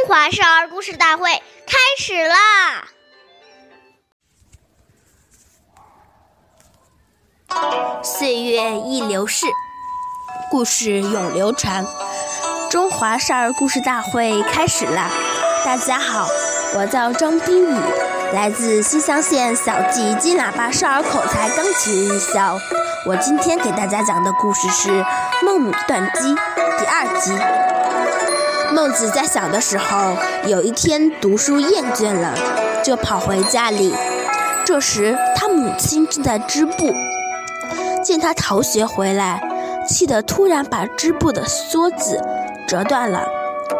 中华少儿故事大会开始啦！岁月易流逝，故事永流传。中华少儿故事大会开始啦！大家好，我叫张冰雨，来自西乡县小季金喇叭少儿口才钢琴艺校。我今天给大家讲的故事是《孟母断机》第二集。孟子在小的时候，有一天读书厌倦了，就跑回家里。这时，他母亲正在织布，见他逃学回来，气得突然把织布的梭子折断了。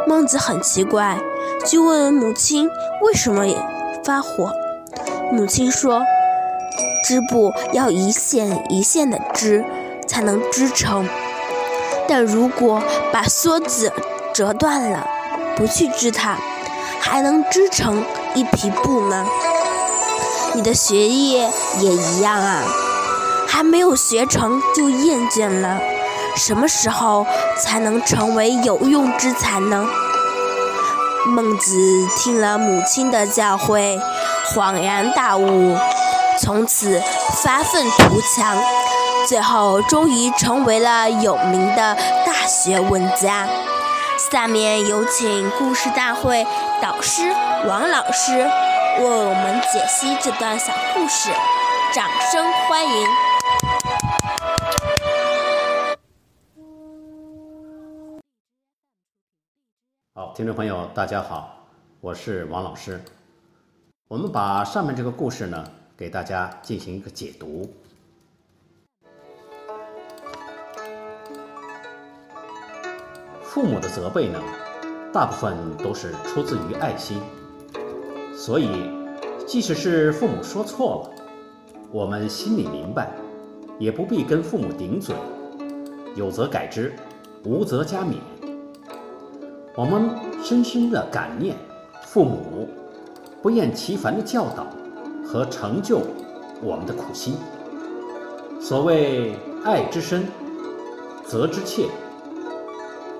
孟子很奇怪，就问母亲为什么发火。母亲说：“织布要一线一线的织，才能织成。但如果把梭子……”折断了，不去织它，还能织成一匹布吗？你的学业也一样啊，还没有学成就厌倦了，什么时候才能成为有用之才呢？孟子听了母亲的教诲，恍然大悟，从此发愤图强，最后终于成为了有名的大学问家。下面有请故事大会导师王老师为我们解析这段小故事，掌声欢迎！好，听众朋友，大家好，我是王老师。我们把上面这个故事呢，给大家进行一个解读。父母的责备呢，大部分都是出自于爱心，所以即使是父母说错了，我们心里明白，也不必跟父母顶嘴，有则改之，无则加勉。我们深深的感念父母不厌其烦的教导和成就我们的苦心。所谓爱之深，责之切。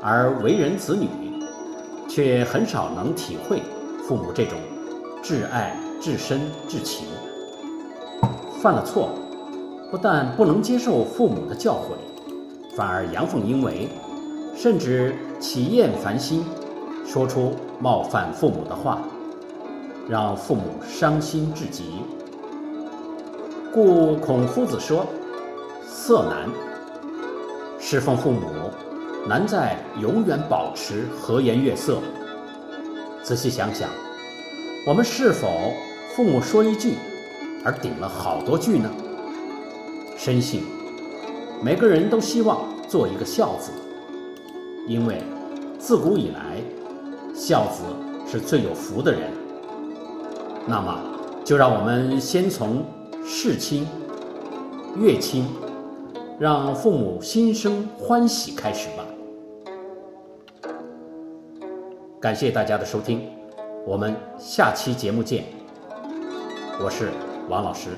而为人子女，却很少能体会父母这种至爱、至深、至情。犯了错，不但不能接受父母的教诲，反而阳奉阴违，甚至起厌烦心，说出冒犯父母的话，让父母伤心至极。故孔夫子说：“色难，侍奉父母。”难在永远保持和颜悦色。仔细想想，我们是否父母说一句，而顶了好多句呢？深信每个人都希望做一个孝子，因为自古以来，孝子是最有福的人。那么，就让我们先从事亲、悦亲，让父母心生欢喜开始吧。感谢大家的收听，我们下期节目见。我是王老师。